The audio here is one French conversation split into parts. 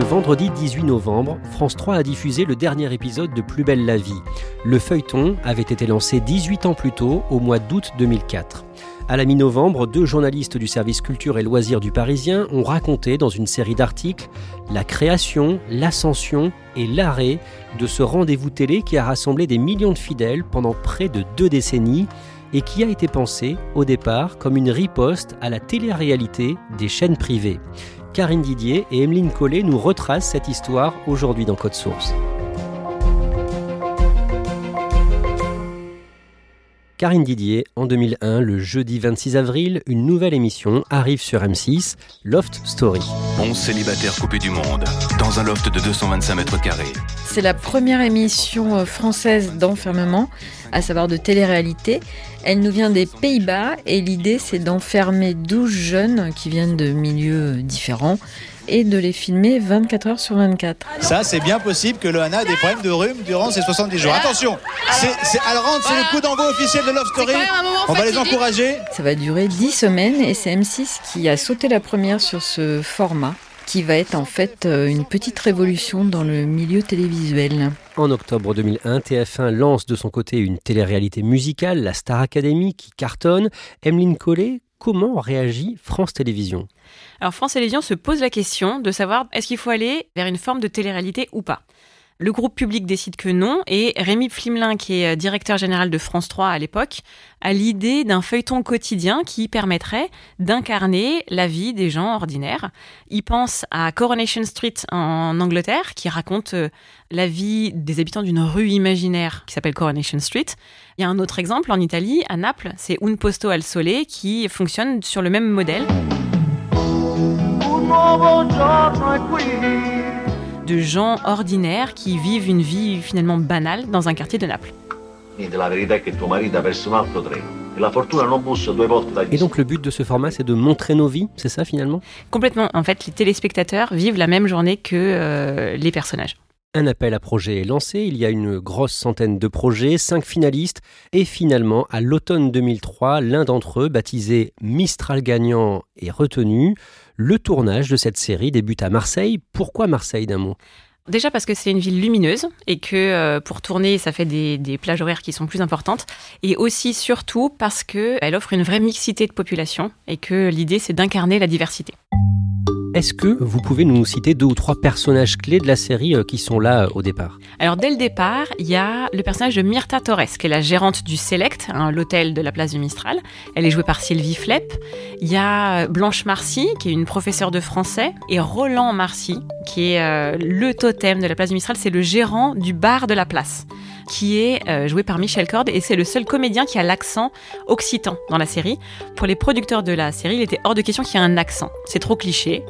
Le vendredi 18 novembre, France 3 a diffusé le dernier épisode de Plus belle la vie. Le feuilleton avait été lancé 18 ans plus tôt, au mois d'août 2004. À la mi-novembre, deux journalistes du service culture et loisirs du Parisien ont raconté dans une série d'articles la création, l'ascension et l'arrêt de ce rendez-vous télé qui a rassemblé des millions de fidèles pendant près de deux décennies et qui a été pensé au départ comme une riposte à la télé-réalité des chaînes privées. Karine Didier et Emeline Collet nous retracent cette histoire aujourd'hui dans Code Source. Karine Didier, en 2001, le jeudi 26 avril, une nouvelle émission arrive sur M6, Loft Story. 11 célibataires coupés du monde, dans un loft de 225 mètres carrés. C'est la première émission euh, française d'enfermement, à savoir de télé-réalité. Elle nous vient des Pays-Bas et l'idée c'est d'enfermer 12 jeunes qui viennent de milieux différents et de les filmer 24 heures sur 24. Ça, c'est bien possible que le Hana ait des problèmes de rhume durant ces 70 jours. Attention, elle rentre, c'est le coup d'envoi officiel de Love Story. On va les encourager. Ça va durer 10 semaines et c'est M6 qui a sauté la première sur ce format qui va être en fait euh, une petite révolution dans le milieu télévisuel. En octobre 2001, TF1 lance de son côté une télé-réalité musicale, la Star Academy, qui cartonne. Emeline Collet, comment réagit France Télévisions? Alors France Télévisions se pose la question de savoir est-ce qu'il faut aller vers une forme de télé-réalité ou pas? Le groupe public décide que non, et Rémi Flimelin, qui est directeur général de France 3 à l'époque, a l'idée d'un feuilleton quotidien qui permettrait d'incarner la vie des gens ordinaires. Il pense à Coronation Street en Angleterre, qui raconte euh, la vie des habitants d'une rue imaginaire qui s'appelle Coronation Street. Il y a un autre exemple en Italie, à Naples, c'est Un Posto al Sole, qui fonctionne sur le même modèle. De gens ordinaires qui vivent une vie finalement banale dans un quartier de Naples. Et donc le but de ce format, c'est de montrer nos vies, c'est ça finalement? Complètement. En fait, les téléspectateurs vivent la même journée que euh, les personnages. Un appel à projet est lancé, il y a une grosse centaine de projets, cinq finalistes, et finalement, à l'automne 2003, l'un d'entre eux, baptisé Mistral gagnant, est retenu. Le tournage de cette série débute à Marseille. Pourquoi Marseille d'un mot Déjà parce que c'est une ville lumineuse et que euh, pour tourner, ça fait des, des, plages horaires qui sont plus importantes. Et aussi, surtout, parce qu'elle offre une vraie mixité de population et que l'idée, c'est d'incarner la diversité. Est-ce que vous pouvez nous citer deux ou trois personnages clés de la série euh, qui sont là euh, au départ? Alors dès le départ, il y a le personnage de Myrta Torres, qui est la gérante du Select, hein, l'hôtel de la place du Mistral. Elle est jouée par Sylvie Flepp. Il y a Blanche Marcy, qui est une professeure de français, et Roland Marcy, qui est euh, le totem de la place du Mistral, c'est le gérant du bar de la place qui est euh, joué par Michel Cord et c'est le seul comédien qui a l'accent occitan dans la série. Pour les producteurs de la série, il était hors de question qu'il y ait un accent. C'est trop cliché.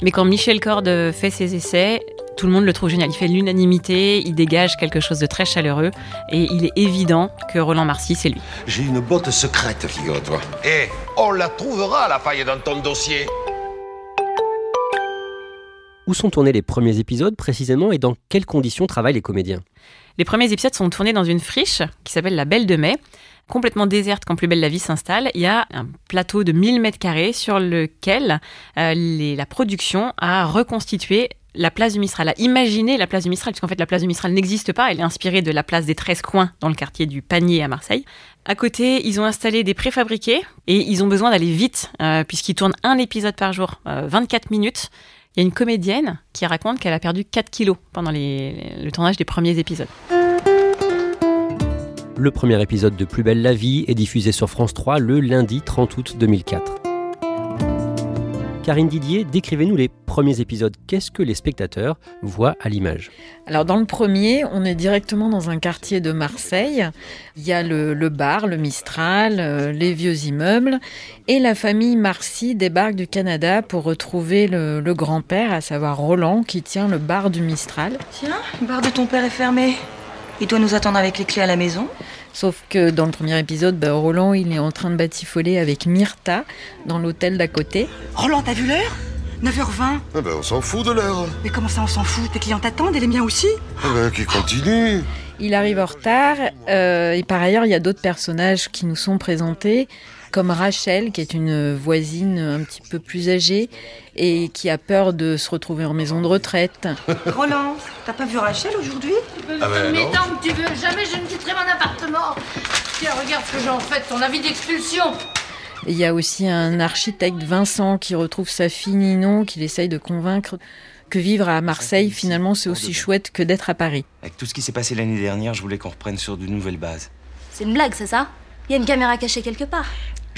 Mais quand Michel Cord fait ses essais, tout le monde le trouve génial. Il fait l'unanimité, il dégage quelque chose de très chaleureux et il est évident que Roland Marcy, c'est lui. J'ai une botte secrète, figure-toi. Et on la trouvera, la faille dans ton dossier. Où sont tournés les premiers épisodes précisément et dans quelles conditions travaillent les comédiens? Les premiers épisodes sont tournés dans une friche qui s'appelle la Belle de Mai, complètement déserte quand Plus belle la vie s'installe. Il y a un plateau de 1000 mètres carrés sur lequel euh, la production a reconstitué la place du Mistral, a imaginé la place du Mistral, puisqu'en fait la place du Mistral n'existe pas, elle est inspirée de la place des 13 coins dans le quartier du Panier à Marseille. À côté, ils ont installé des préfabriqués et ils ont besoin d'aller vite, euh, puisqu'ils tournent un épisode par jour, 24 euh, minutes. Il y a une comédienne qui raconte qu'elle a perdu 4 kilos pendant le tournage des premiers épisodes. Le premier épisode de Plus belle la vie est diffusé sur France 3 le lundi 30 août 2004. Karine Didier, décrivez-nous les premiers épisodes. Qu'est-ce que les spectateurs voient à l'image Alors dans le premier, on est directement dans un quartier de Marseille. Il y a le, bar, le Mistral, euh, les vieux immeubles. Et la famille Marcy débarque du Canada pour retrouver le, le grand-père, à savoir Roland, qui tient le bar du Mistral. Tiens, le bar de ton père est fermé. Il doit nous attendre avec les clés à la maison? Sauf que dans le premier épisode, bah, Roland, il est en train de batifoler avec Myrta dans l'hôtel d'à côté. Roland, t'as vu l'heure? 9h20 ah ben, On s'en fout de l'heure. Mais comment ça, on s'en fout? Tes clients t'attendent et les miens aussi? Ah ben, Qui continue? Il arrive en retard. Euh, et par ailleurs, il y a d'autres personnages qui nous sont présentés comme Rachel, qui est une voisine un petit peu plus âgée et qui a peur de se retrouver en maison de retraite. Roland, t'as pas vu Rachel aujourd'hui? Ah ben Mais tant que tu veux, jamais je ne quitterai mon appartement. Tiens, regarde ce que j'en fais, ton avis d'expulsion. Il y a aussi un architecte, Vincent, qui retrouve sa fille Ninon, qu'il essaye de convaincre que vivre à Marseille, finalement, c'est aussi chouette que d'être à Paris. Avec tout ce qui s'est passé l'année dernière, je voulais qu'on reprenne sur de nouvelles bases. C'est une blague, c'est ça? Il y a une caméra cachée quelque part.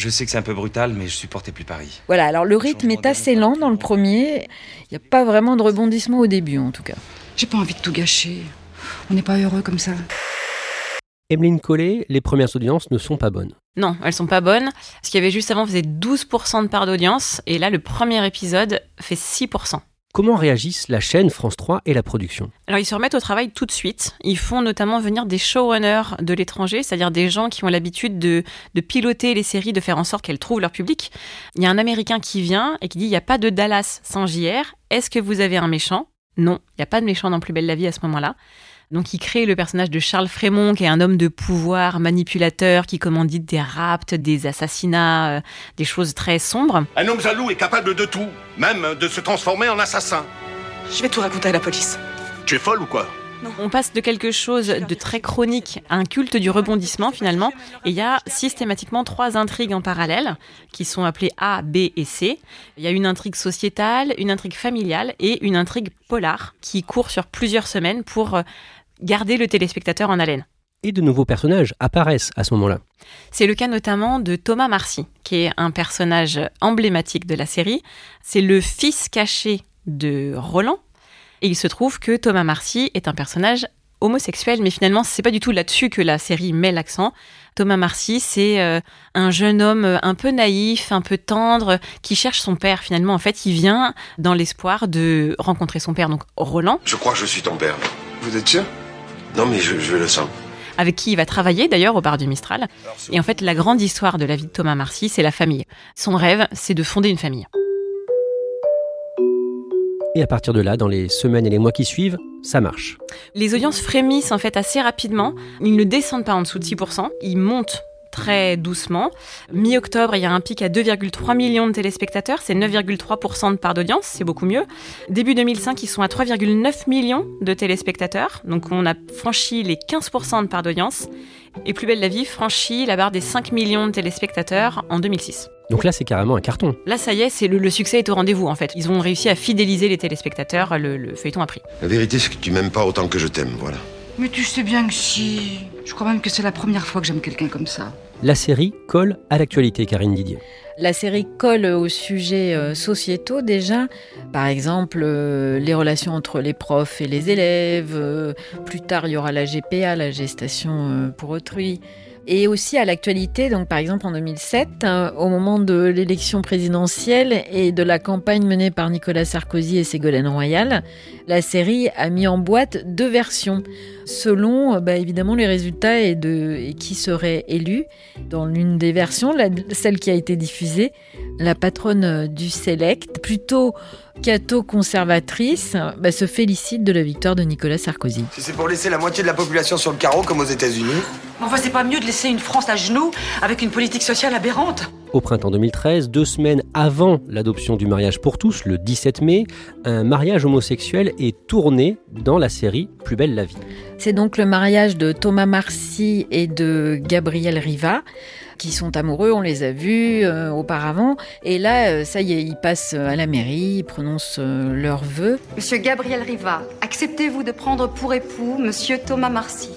Je sais que c'est un peu brutal, mais je supportais plus Paris. Voilà, alors le rythme est assez lent dans le premier. Il n'y a pas vraiment de rebondissement au début, en tout cas. J'ai pas envie de tout gâcher. On n'est pas heureux comme ça. Emeline Collet, les premières audiences ne sont pas bonnes. Non, elles sont pas bonnes. Ce qu'il y avait juste avant faisait 12% de part d'audience, et là, le premier épisode fait 6%. Comment réagissent la chaîne France 3 et la production? Alors ils se remettent au travail tout de suite. Ils font notamment venir des showrunners de l'étranger, c'est-à-dire des gens qui ont l'habitude de, piloter les séries, de faire en sorte qu'elles trouvent leur public. Il y a un Américain qui vient et qui dit il n'y a pas de Dallas sans JR. Est-ce que vous avez un méchant? Non, il n'y a pas de méchant dans Plus belle la vie à ce moment-là. Donc il crée le personnage de Charles Frémont, qui est un homme de pouvoir, manipulateur, qui commandite des rapts, des assassinats, euh, des choses très sombres. Un homme jaloux est capable de tout, même de se transformer en assassin. Je vais tout raconter à la police. Tu es folle ou quoi? Non. On passe de quelque chose de très chronique à un culte du rebondissement finalement. Et il y a systématiquement trois intrigues en parallèle qui sont appelées A, B et C. Il y a une intrigue sociétale, une intrigue familiale et une intrigue polar qui court sur plusieurs semaines pour euh, garder le téléspectateur en haleine. Et de nouveaux personnages apparaissent à ce moment-là. C'est le cas notamment de Thomas Marcy, qui est un personnage emblématique de la série. C'est le fils caché de Roland. Et il se trouve que Thomas Marcy est un personnage homosexuel, mais finalement, c'est pas du tout là-dessus que la série met l'accent. Thomas Marcy, c'est euh, un jeune homme un peu naïf, un peu tendre, qui cherche son père. Finalement, en fait, il vient dans l'espoir de rencontrer son père, donc Roland. Je crois que je suis ton père. Vous êtes sûr? Non, mais je, je le sens avec qui il va travailler d'ailleurs au bar du Mistral. Et en fait, la grande histoire de la vie de Thomas Marcy, c'est la famille. Son rêve, c'est de fonder une famille. Et à partir de là, dans les semaines et les mois qui suivent, ça marche. Les audiences frémissent en fait assez rapidement. Ils ne descendent pas en dessous de 6%. Ils montent très doucement. Mi-octobre, il y a un pic à 2,3 millions de téléspectateurs, c'est 9,3% de part d'audience, c'est beaucoup mieux. Début 2005, ils sont à 3,9 millions de téléspectateurs, donc on a franchi les 15% de part d'audience. Et Plus belle la vie franchit la barre des 5 millions de téléspectateurs en 2006. Donc là, c'est carrément un carton. Là, ça y est, c'est le, succès est au rendez-vous en fait. Ils ont réussi à fidéliser les téléspectateurs, le, le feuilleton a pris. La vérité, c'est que tu m'aimes pas autant que je t'aime, voilà. Mais tu sais bien que si. Je crois même que c'est la première fois que j'aime quelqu'un comme ça. La série colle à l'actualité, Karine Didier. La série colle aux sujets euh, sociétaux déjà. Par exemple, euh, les relations entre les profs et les élèves. Euh, plus tard, il y aura la GPA, la gestation pour autrui et aussi à l'actualité. Donc, par exemple, en 2007, hein, au moment de l'élection présidentielle et de la campagne menée par Nicolas Sarkozy et Ségolène Royal, la série a mis en boîte deux versions selon bah, évidemment les résultats et, de, et qui serait élu. Dans l'une des versions, celle qui a été diffusée, la patronne du Select, plutôt catho-conservatrice, bah, se félicite de la victoire de Nicolas Sarkozy. Si c'est pour laisser la moitié de la population sur le carreau comme aux États-Unis. Enfin, c'est pas mieux de laisser une France à genoux avec une politique sociale aberrante. Au printemps 2013, deux semaines avant l'adoption du mariage pour tous, le 17 mai, un mariage homosexuel est tourné dans la série Plus belle la vie. C'est donc le mariage de Thomas Marcy et de Gabriel Riva qui sont amoureux, on les a vus euh, auparavant. Et là, euh, ça y est, ils passent à la mairie, ils prononcent euh, leurs vœux. Monsieur Gabriel Riva, acceptez-vous de prendre pour époux Monsieur Thomas Marcy?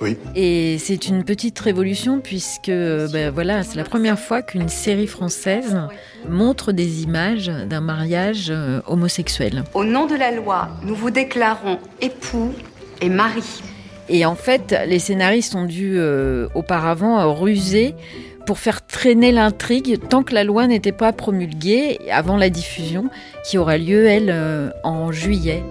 Oui. Et c'est une petite révolution puisque ben, voilà, c'est la première fois qu'une série française montre des images d'un mariage homosexuel. Au nom de la loi, nous vous déclarons époux et mari. Et en fait, les scénaristes ont dû euh, auparavant ruser pour faire traîner l'intrigue tant que la loi n'était pas promulguée avant la diffusion qui aura lieu, elle, euh, en juillet.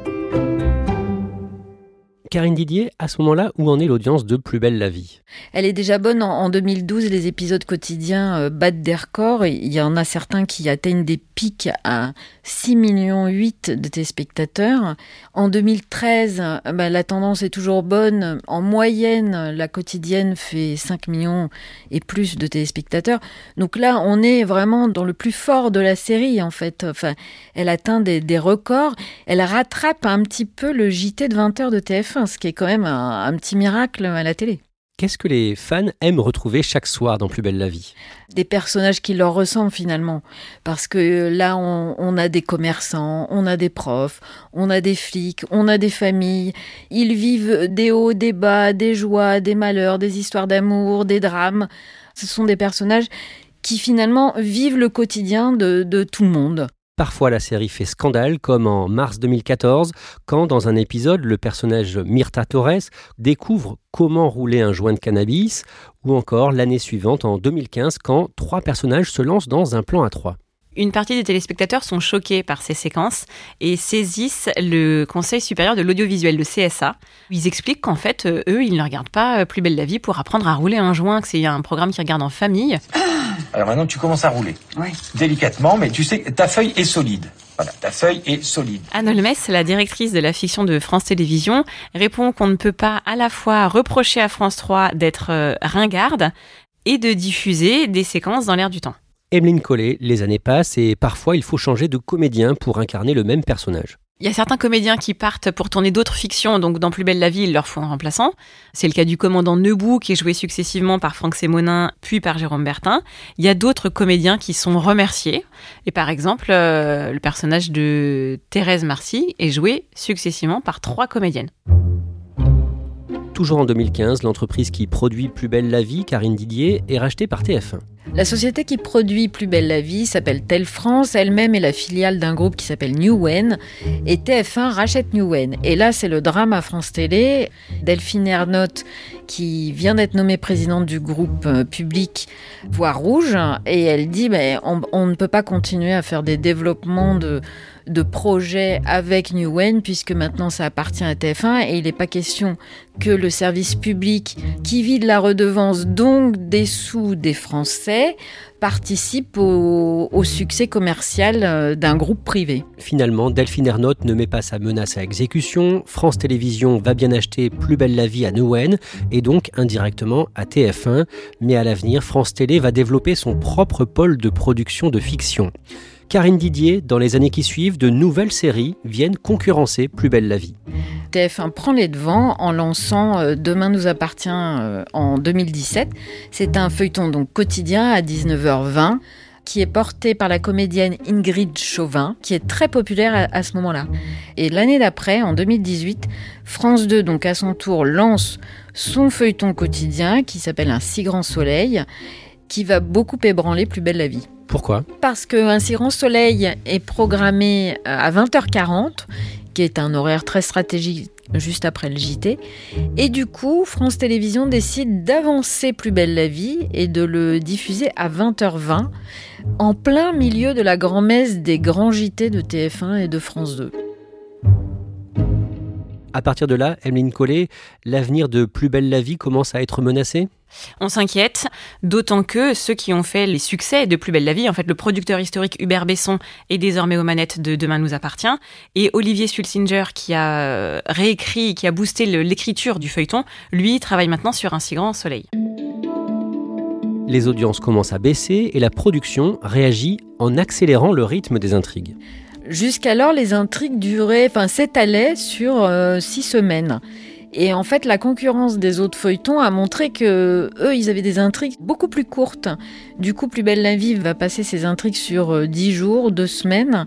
Karine Didier, à ce moment-là, où en est l'audience de Plus belle la vie? Elle est déjà bonne. En, 2012, les épisodes quotidiens euh, battent des records. Il y en a certains qui atteignent des pics à 6 millions 8 de téléspectateurs. En 2013, bah, la tendance est toujours bonne. En moyenne, la quotidienne fait 5 millions et plus de téléspectateurs. Donc là, on est vraiment dans le plus fort de la série, en fait. Enfin, elle atteint des, des records. Elle rattrape un petit peu le JT de 20h de TF1 ce qui est quand même un, petit miracle à la télé. Qu'est-ce que les fans aiment retrouver chaque soir dans Plus belle la vie? Des personnages qui leur ressemblent finalement. Parce que là, on, a des commerçants, on a des profs, on a des flics, on a des familles. Ils vivent des hauts, des bas, des joies, des malheurs, des histoires d'amour, des drames. Ce sont des personnages qui finalement vivent le quotidien de tout le monde. Parfois, la série fait scandale, comme en mars 2014, quand, dans un épisode, le personnage Myrta Torres découvre comment rouler un joint de cannabis, ou encore l'année suivante, en 2015, quand trois personnages se lancent dans un plan à trois. Une partie des téléspectateurs sont choqués par ces séquences et saisissent le Conseil supérieur de l'audiovisuel, le CSA. Ils expliquent qu'en fait, euh, eux, ils ne regardent pas euh, Plus belle la vie pour apprendre à rouler un joint, que c'est un programme qu'ils regardent en famille. Alors maintenant, tu commences à rouler. Oui. Délicatement, mais tu sais, ta feuille est solide. Voilà, ta feuille est solide. Anne Olmes, la directrice de la fiction de France Télévisions, répond qu'on ne peut pas à la fois reprocher à France 3 d'être euh, ringarde et de diffuser des séquences dans l'air du temps. Emeline Collet, les années passent et parfois il faut changer de comédien pour incarner le même personnage. Il y a certains comédiens qui partent pour tourner d'autres fictions, donc dans Plus belle la vie, ils leur font un remplaçant. C'est le cas du commandant Nebou, qui est joué successivement par Franck Sémonin, puis par Jérôme Bertin. Il y a d'autres comédiens qui sont remerciés. Et par exemple, euh, le personnage de Thérèse Marcy est joué successivement par trois comédiennes. Toujours en 2015, l'entreprise qui produit Plus belle la vie, Karine Didier, est rachetée par TF1. La société qui produit Plus belle la vie s'appelle Tel France, elle-même est la filiale d'un groupe qui s'appelle Newen, et TF1 rachète Newen. Et là, c'est le drame à France Télé. Delphine Ernotte, qui vient d'être nommée présidente du groupe euh, public, voit rouge, et elle dit ben, on ne peut pas continuer à faire des développements de de projets avec Newen, puisque maintenant ça appartient à TF1 et il n'est pas question que le service public qui vit de la redevance, donc des sous des Français, participe au, succès commercial euh, d'un groupe privé. Finalement, Delphine Ernotte ne met pas sa menace à exécution. France Télévisions va bien acheter Plus belle la vie à Newen et donc indirectement à TF1. Mais à l'avenir, France Télé va développer son propre pôle de production de fiction. Karine Didier, dans les années qui suivent, de nouvelles séries viennent concurrencer Plus belle la vie. TF1 prend les devants en lançant euh, Demain nous appartient euh, en 2017. C'est un feuilleton donc quotidien à 19h20 qui est porté par la comédienne Ingrid Chauvin, qui est très populaire à, ce moment-là. Et l'année d'après, en 2018, France 2, donc à son tour, lance son feuilleton quotidien qui s'appelle Un si grand soleil, qui va beaucoup ébranler Plus belle la vie. Pourquoi? Parce qu'un grand soleil est programmé euh, à 20h40, qui est un horaire très stratégique juste après le JT. Et du coup, France Télévisions décide d'avancer Plus belle la vie et de le diffuser à 20h20, en plein milieu de la grand-messe des grands JT de TF1 et de France 2. À partir de là, Emeline Collet, l'avenir de Plus belle la vie commence à être menacé? On s'inquiète, d'autant que ceux qui ont fait les succès de Plus belle la vie, en fait le producteur historique Hubert Besson est désormais aux manettes de Demain nous appartient, et Olivier Sulsinger qui a euh, réécrit, qui a boosté l'écriture du feuilleton, lui travaille maintenant sur Un si grand soleil. Les audiences commencent à baisser et la production réagit en accélérant le rythme des intrigues. Jusqu'alors, les intrigues duraient, enfin s'étalaient sur euh, six semaines. Et en fait, la concurrence des autres feuilletons a montré que eux, ils avaient des intrigues beaucoup plus courtes. Du coup, Plus belle la vie va passer ses intrigues sur euh, dix jours, deux semaines.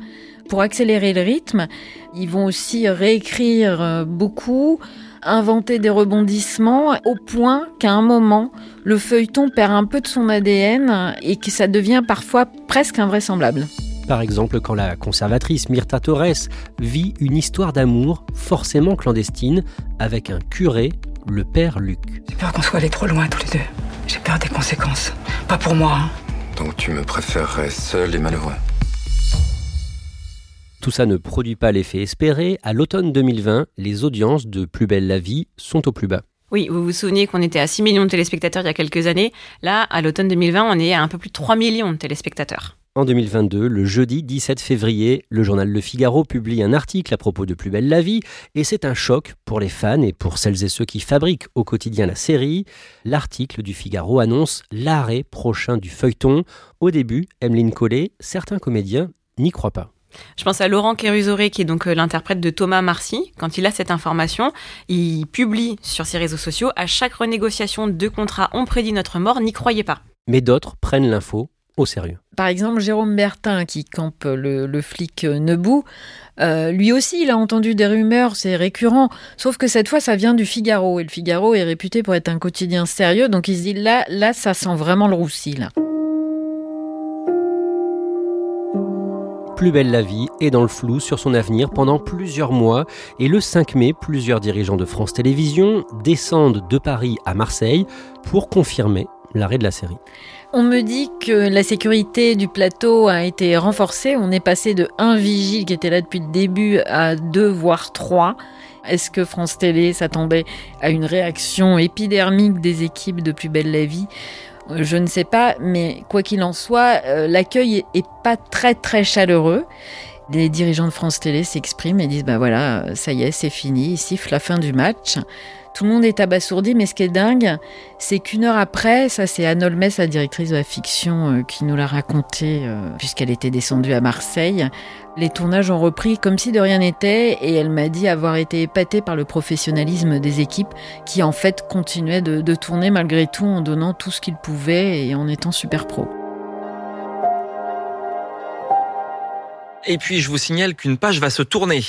Pour accélérer le rythme, ils vont aussi réécrire euh, beaucoup, inventer des rebondissements, au point qu'à un moment, le feuilleton perd un peu de son ADN et que ça devient parfois presque invraisemblable. Par exemple, quand la conservatrice Myrta Torres vit une histoire d'amour forcément clandestine avec un curé, le père Luc. J'ai peur qu'on soit allés trop loin tous les deux. J'ai peur des conséquences. Pas pour moi. Hein. Donc tu me préférerais seul et malheureux. Tout ça ne produit pas l'effet espéré. À l'automne 2020, les audiences de Plus belle la vie sont au plus bas. Oui, vous vous souvenez qu'on était à 6 millions de téléspectateurs il y a quelques années. Là, à l'automne 2020, on est à un peu plus de 3 millions de téléspectateurs. En 2022, le jeudi 17 février, le journal Le Figaro publie un article à propos de Plus belle la vie, et c'est un choc pour les fans et pour celles et ceux qui fabriquent au quotidien la série. L'article du Figaro annonce l'arrêt prochain du feuilleton. Au début, Emeline Collet, certains comédiens n'y croient pas. Je pense à Laurent Kérusoré, qui est donc euh, l'interprète de Thomas Marcy. Quand il a cette information, il publie sur ses réseaux sociaux à chaque renégociation de contrat, on prédit notre mort, n'y croyez pas. Mais d'autres prennent l'info au sérieux. Par exemple, Jérôme Bertin, qui campe le, flic Nebou, euh, lui aussi, il a entendu des rumeurs, c'est récurrent. Sauf que cette fois, ça vient du Figaro. Et le Figaro est réputé pour être un quotidien sérieux. Donc il se dit, là, là ça sent vraiment le roussi, là. Plus belle la vie est dans le flou sur son avenir pendant plusieurs mois et le 5 mai, plusieurs dirigeants de France Télévisions descendent de Paris à Marseille pour confirmer l'arrêt de la série. On me dit que la sécurité du plateau a été renforcée. On est passé de un vigile qui était là depuis le début à deux voire trois. Est-ce que France Télé s'attendait à une réaction épidermique des équipes de Plus belle la vie? Je ne sais pas, mais quoi qu'il en soit, euh, l'accueil est pas très très chaleureux. Les dirigeants de France Télé s'expriment et disent ben voilà, ça y est, c'est fini, ils sifflent la fin du match. Tout le monde est abasourdi, mais ce qui est dingue, c'est qu'une heure après, ça c'est Anne Olmes, la directrice de la fiction, euh, qui nous l'a raconté, euh, puisqu'elle était descendue à Marseille. Les tournages ont repris comme si de rien n'était, et elle m'a dit avoir été épatée par le professionnalisme des équipes, qui en fait continuaient de, de tourner malgré tout en donnant tout ce qu'ils pouvaient et en étant super pro. Et puis je vous signale qu'une page va se tourner.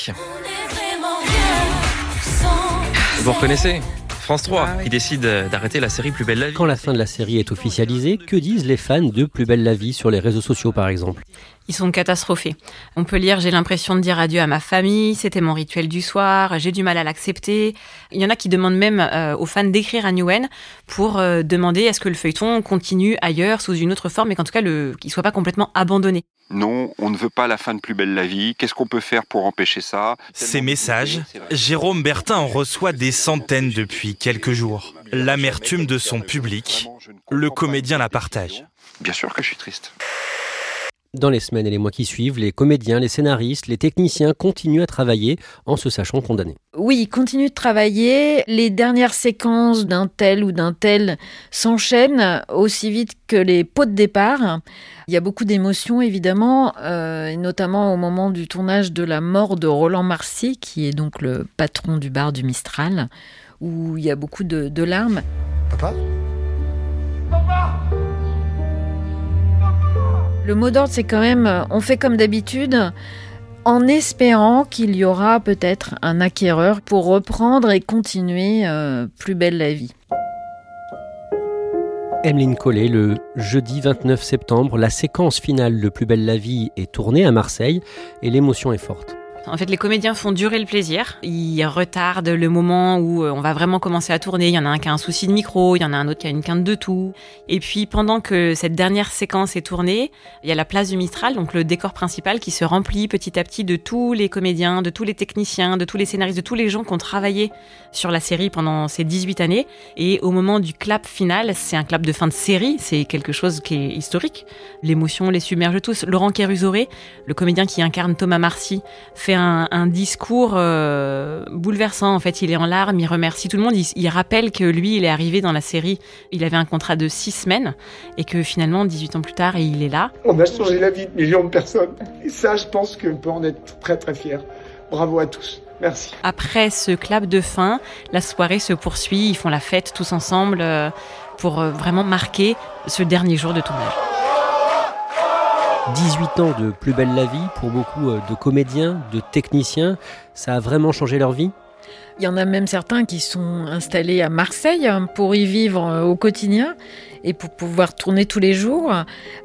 Vous reconnaissez France 3 ah qui décide d'arrêter la série Plus belle la vie. Quand la fin de la série est officialisée, que disent les fans de Plus belle la vie sur les réseaux sociaux par exemple? Ils sont catastrophés. On peut lire J'ai l'impression de dire adieu à ma famille, c'était mon rituel du soir, j'ai du mal à l'accepter. Il y en a qui demandent même euh, aux fans d'écrire à Newen pour euh, demander est-ce que le feuilleton continue ailleurs sous une autre forme et qu'en tout cas qu'il ne soit pas complètement abandonné. Non, on ne veut pas la fin de Plus belle la vie. Qu'est-ce qu'on peut faire pour empêcher ça? Ces messages, Jérôme Bertin en reçoit des centaines depuis quelques jours. L'amertume de son public, le comédien la partage. Bien sûr que je suis triste. Dans les semaines et les mois qui suivent, les comédiens, les scénaristes, les techniciens continuent à travailler en se sachant condamnés. Oui, ils continuent de travailler. Les dernières séquences d'un tel ou d'un tel s'enchaînent aussi vite que les pots de départ. Il y a beaucoup d'émotions évidemment, euh, notamment au moment du tournage de la mort de Roland Marcy, qui est donc le patron du bar du Mistral, où il y a beaucoup de, de larmes. Papa? Papa le mot d'ordre, c'est quand même, euh, on fait comme d'habitude, en espérant qu'il y aura peut-être un acquéreur pour reprendre et continuer euh, Plus belle la vie. Emeline Collet, le jeudi 29 septembre, la séquence finale de Plus belle la vie est tournée à Marseille et l'émotion est forte. En fait, les comédiens font durer le plaisir. Ils retardent le moment où euh, on va vraiment commencer à tourner. Il y en a un qui a un souci de micro, il y en a un autre qui a une quinte de tout. Et puis, pendant que cette dernière séquence est tournée, il y a la place du Mistral, donc le décor principal qui se remplit petit à petit de tous les comédiens, de tous les techniciens, de tous les scénaristes, de tous les gens qui ont travaillé sur la série pendant ces 18 années. Et au moment du clap final, c'est un clap de fin de série, c'est quelque chose qui est historique. L'émotion les submerge tous. Laurent Kérusoré, le comédien qui incarne Thomas Marcy, fait un, discours euh, bouleversant. En fait, il est en larmes, il remercie tout le monde. Il, rappelle que lui, il est arrivé dans la série, il avait un contrat de six semaines et que finalement, 18 ans plus tard, il est là. On a changé la vie de millions de personnes. Et ça, je pense qu'on peut en être très très fier. Bravo à tous. Merci. Après ce clap de fin, la soirée se poursuit. Ils font la fête tous ensemble euh, pour euh, vraiment marquer ce dernier jour de tournage. 18 ans de plus belle la vie pour beaucoup euh, de comédiens, de techniciens, ça a vraiment changé leur vie? Il y en a même certains qui sont installés à Marseille hein, pour y vivre euh, au quotidien et pour pouvoir tourner tous les jours.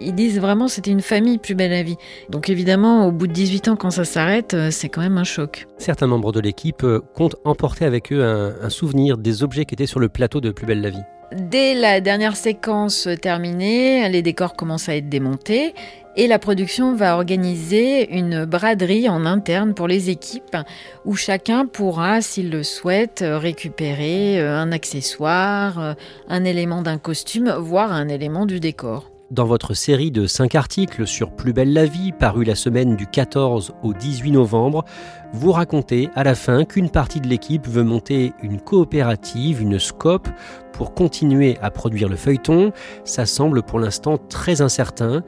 Ils disent vraiment c'était une famille plus belle la vie. Donc évidemment, au bout de 18 ans, quand ça s'arrête, euh, c'est quand même un choc. Certains membres de l'équipe comptent emporter avec eux un, un souvenir des objets qui étaient sur le plateau de Plus belle la vie. Dès la dernière séquence terminée, les décors commencent à être démontés et la production va organiser une braderie en interne pour les équipes où chacun pourra, s'il le souhaite, récupérer euh, un accessoire, euh, un élément d'un costume, voire un élément du décor. Dans votre série de 5 articles sur Plus belle la vie, paru la semaine du 14 au 18 novembre, vous racontez à la fin qu'une partie de l'équipe veut monter une coopérative, une scope, pour continuer à produire le feuilleton. Ça semble pour l'instant très incertain.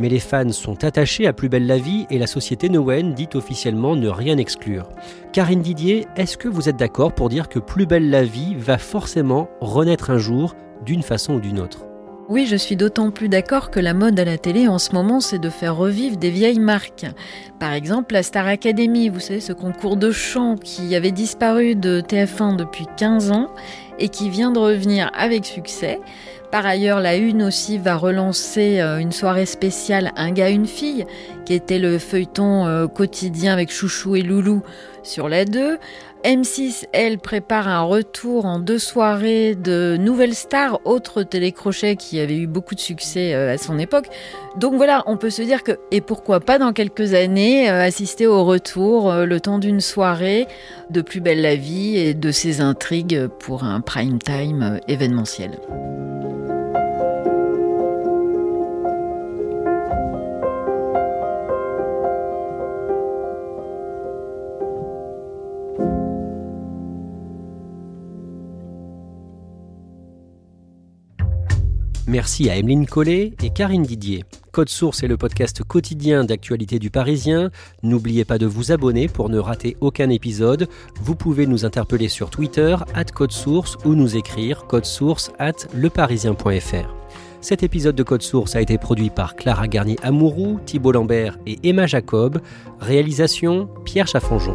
Mais les fans sont attachés à Plus belle la vie et la société Nowen dit officiellement ne rien exclure. Karine Didier, est-ce que vous êtes d'accord pour dire que Plus belle la vie va forcément renaître un jour d'une façon ou d'une autre? Oui, je suis d'autant plus d'accord que la mode à la télé en ce moment, c'est de faire revivre des vieilles marques. Par exemple, la Star Academy, vous savez, ce concours de chant qui avait disparu de TF1 depuis 15 ans et qui vient de revenir avec succès. Par ailleurs, la Une aussi va relancer euh, une soirée spéciale Un gars, une fille, qui était le feuilleton euh, quotidien avec Chouchou et Loulou sur la 2. M6, elle, prépare un retour en deux soirées de Nouvelles Stars, autre télécrochet qui avait eu beaucoup de succès euh, à son époque. Donc voilà, on peut se dire que, et pourquoi pas dans quelques années, assister au retour le temps d'une soirée de Plus belle la vie et de ses intrigues pour un prime time événementiel. Merci à Emeline Collet et Karine Didier. Code Source est le podcast quotidien d'actualité du Parisien. N'oubliez pas de vous abonner pour ne rater aucun épisode. Vous pouvez nous interpeller sur Twitter, at Code Source, ou nous écrire source at leparisien.fr. Cet épisode de Code Source a été produit par Clara Garnier-Amouroux, Thibault Lambert et Emma Jacob. Réalisation Pierre Chaffanjon.